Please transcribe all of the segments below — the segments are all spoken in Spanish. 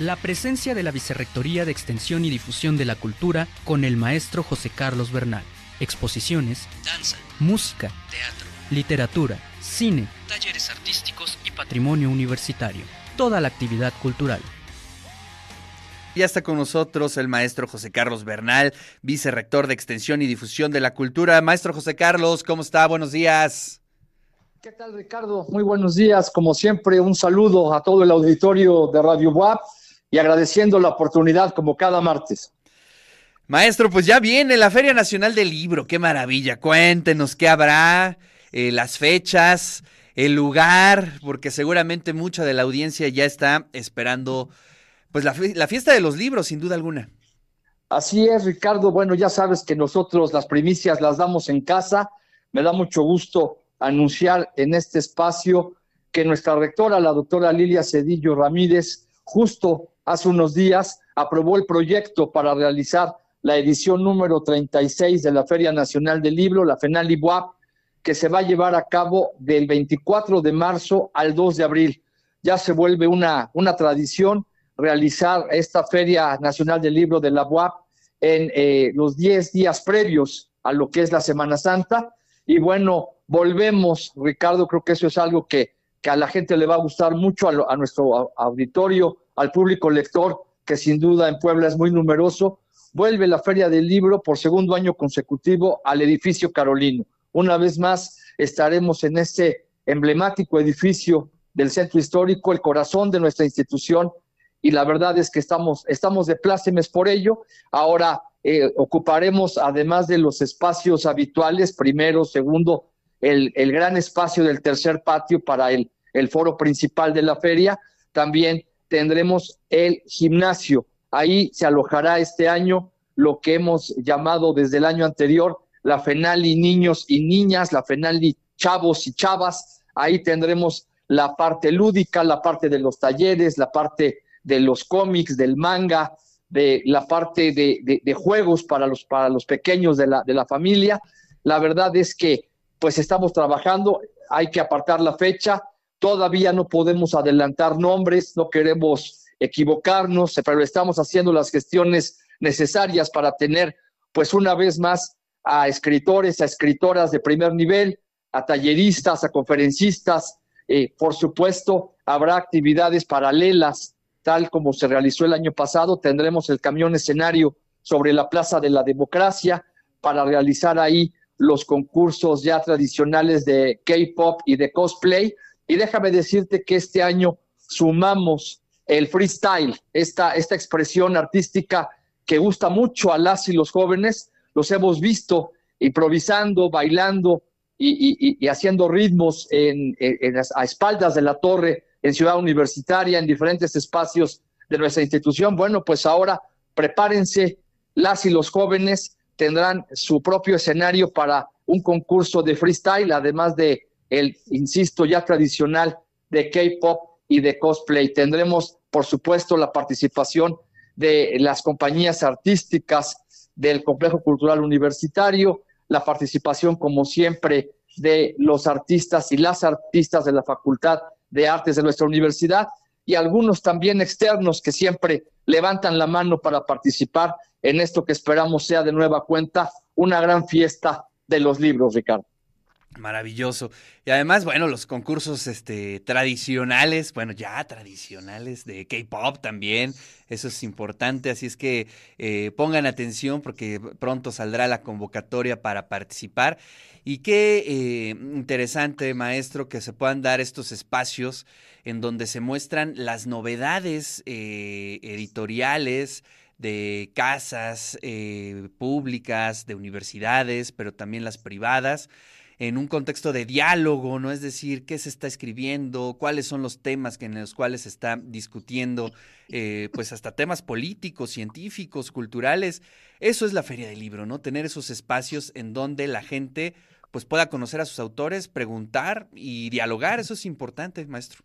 La presencia de la Vicerrectoría de Extensión y Difusión de la Cultura con el maestro José Carlos Bernal. Exposiciones, danza, música, teatro, literatura, cine, talleres artísticos y patrimonio universitario. Toda la actividad cultural. Ya está con nosotros el maestro José Carlos Bernal, vicerrector de Extensión y Difusión de la Cultura. Maestro José Carlos, ¿cómo está? Buenos días. ¿Qué tal, Ricardo? Muy buenos días. Como siempre, un saludo a todo el auditorio de Radio WAP y agradeciendo la oportunidad como cada martes. Maestro, pues ya viene la Feria Nacional del Libro. Qué maravilla. Cuéntenos qué habrá, eh, las fechas, el lugar, porque seguramente mucha de la audiencia ya está esperando pues la, fiesta de los libros, sin duda alguna. Así es, Ricardo. Bueno, ya sabes que nosotros las primicias las damos en casa. Me da mucho gusto anunciar en este espacio que nuestra rectora, la doctora Lilia Cedillo Ramírez, justo hace unos días aprobó el proyecto para realizar la edición número 36 de la Feria Nacional del Libro, la FENAL IBUAP, que se va a llevar a cabo del 24 de marzo al 2 de abril. Ya se vuelve una, una tradición realizar esta Feria Nacional del Libro de la UAP en eh, los 10 días previos a lo que es la Semana Santa. Y bueno, volvemos, Ricardo, creo que eso es algo que, que a la gente le va a gustar mucho, a, a nuestro auditorio, al público lector, que sin duda en Puebla es muy numeroso. Vuelve la Feria del Libro por segundo año consecutivo al edificio Carolino. Una vez más estaremos en este emblemático edificio del centro histórico, el corazón de nuestra institución, y la verdad es que estamos, estamos de plácemes por ello. Ahora eh, ocuparemos, además de los espacios habituales, primero, segundo, el, el, gran espacio del tercer patio para el, el foro principal de la feria. También tendremos el gimnasio. Ahí se alojará este año lo que hemos llamado desde el año anterior la FENALI niños y niñas, la FENALI chavos y chavas. Ahí tendremos la parte lúdica, la parte de los talleres, la parte de los cómics, del manga, de la parte de, juegos para los, para los pequeños de la, de la familia. La verdad es que pues estamos trabajando, hay que apartar la fecha, todavía no podemos adelantar nombres, no queremos equivocarnos, pero estamos haciendo las gestiones necesarias para tener pues una vez más a escritores, a escritoras de primer nivel, a talleristas, a conferencistas, eh, por supuesto, habrá actividades paralelas tal como se realizó el año pasado. Tendremos el camión escenario sobre la Plaza de la Democracia para realizar ahí los concursos ya tradicionales de K-pop y de cosplay. Y déjame decirte que este año sumamos el freestyle, esta, esta expresión artística que gusta mucho a las y los jóvenes. Los hemos visto improvisando, bailando y, haciendo ritmos en, a espaldas de la torre en Ciudad Universitaria, en diferentes espacios de nuestra institución. Bueno, pues ahora prepárense, las y los jóvenes tendrán su propio escenario para un concurso de freestyle, además de el, insisto, ya tradicional de K-pop y de cosplay. Tendremos, por supuesto, la participación de las compañías artísticas del Complejo Cultural Universitario, la participación, como siempre, de los artistas y las artistas de la Facultad de Artes de nuestra universidad y algunos también externos que siempre levantan la mano para participar en esto que esperamos sea de nueva cuenta una gran fiesta de los libros, Ricardo. Maravilloso. Y además, bueno, los concursos este, tradicionales, bueno, ya tradicionales de K-Pop también, eso es importante, así es que eh, pongan atención porque pronto saldrá la convocatoria para participar. Y qué eh, interesante, maestro, que se puedan dar estos espacios en donde se muestran las novedades eh, editoriales, de casas públicas, de universidades, pero también las privadas en un contexto de diálogo, ¿no? Es decir, qué se está escribiendo, cuáles son los temas que en los cuales se está discutiendo, eh, pues hasta temas políticos, científicos, culturales. Eso es la feria del libro, ¿no? Tener esos espacios en donde la gente pues pueda conocer a sus autores, preguntar y dialogar, eso es importante, maestro.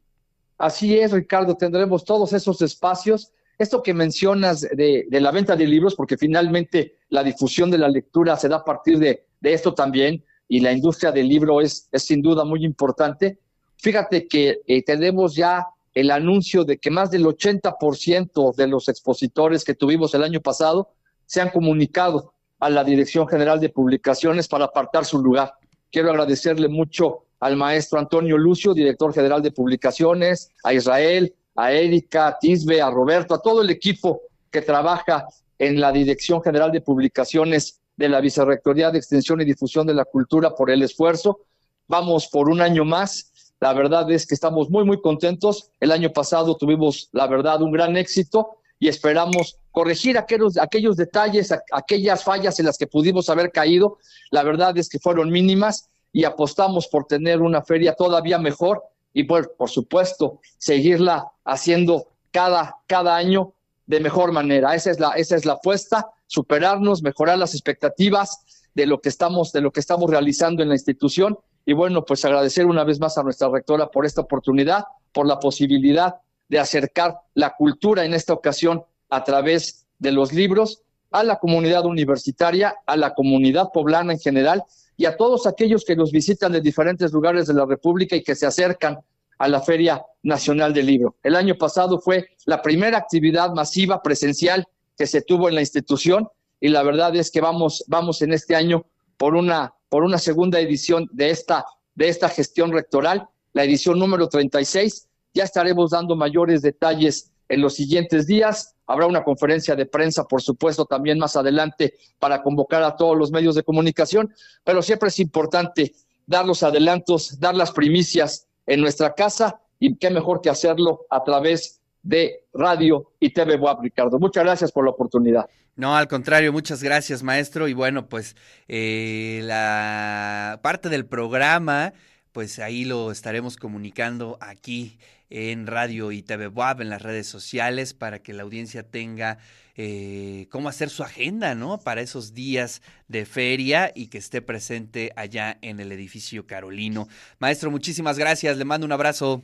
Así es, Ricardo, tendremos todos esos espacios. Esto que mencionas de, la venta de libros, porque finalmente la difusión de la lectura se da a partir de, de esto también, y la industria del libro es, es sin duda muy importante. Fíjate que eh, tenemos ya el anuncio de que más del 80% de los expositores que tuvimos el año pasado se han comunicado a la Dirección General de Publicaciones para apartar su lugar. Quiero agradecerle mucho al maestro Antonio Lucio, director general de Publicaciones, a Israel, a Erika, a Tisbe, a Roberto, a todo el equipo que trabaja en la Dirección General de Publicaciones de la Vicerrectoría de Extensión y Difusión de la Cultura por el esfuerzo. Vamos por un año más. La verdad es que estamos muy, muy contentos. El año pasado tuvimos, la verdad, un gran éxito y esperamos corregir aquellos, aquellos detalles, aquellas fallas en las que pudimos haber caído. La verdad es que fueron mínimas y apostamos por tener una feria todavía mejor y por, por supuesto seguirla haciendo cada, cada año de mejor manera. Esa es la, esa es la apuesta, superarnos, mejorar las expectativas de lo que estamos, de lo que estamos realizando en la institución. Y bueno, pues agradecer una vez más a nuestra rectora por esta oportunidad, por la posibilidad de acercar la cultura en esta ocasión a través de los libros a la comunidad universitaria, a la comunidad poblana en general y a todos aquellos que nos visitan de diferentes lugares de la República y que se acercan a la Feria Nacional del Libro. El año pasado fue la primera actividad masiva presencial que se tuvo en la institución y la verdad es que vamos, vamos en este año por una, por una segunda edición de esta, de esta gestión rectoral, la edición número 36. Ya estaremos dando mayores detalles en los siguientes días. Habrá una conferencia de prensa, por supuesto, también más adelante para convocar a todos los medios de comunicación, pero siempre es importante dar los adelantos, dar las primicias en nuestra casa y qué mejor que hacerlo a través de radio y TV WAP, Ricardo. Muchas gracias por la oportunidad. No, al contrario, muchas gracias, maestro. Y bueno, pues eh, la parte del programa, pues ahí lo estaremos comunicando aquí en radio y TV en las redes sociales, para que la audiencia tenga eh, cómo hacer su agenda, ¿no? Para esos días de feria y que esté presente allá en el edificio Carolino. Maestro, muchísimas gracias, le mando un abrazo.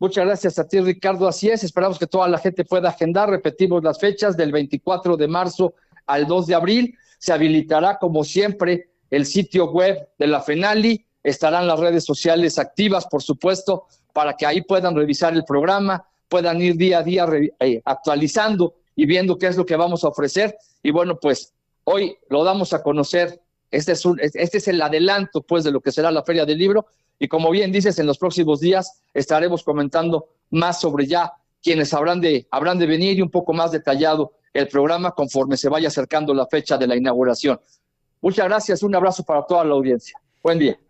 Muchas gracias a ti, Ricardo. Así es, esperamos que toda la gente pueda agendar. Repetimos las fechas del 24 de marzo al 2 de abril. Se habilitará, como siempre, el sitio web de la FENALI. Estarán las redes sociales activas, por supuesto, para que ahí puedan revisar el programa, puedan ir día a día eh, actualizando y viendo qué es lo que vamos a ofrecer. Y bueno, pues hoy lo damos a conocer. Este es, este es el adelanto, pues, de lo que será la Feria del Libro. Y como bien dices, en los próximos días estaremos comentando más sobre ya quienes habrán de, de venir y un poco más detallado el programa conforme se vaya acercando la fecha de la inauguración. Muchas gracias, un abrazo para toda la audiencia. Buen día.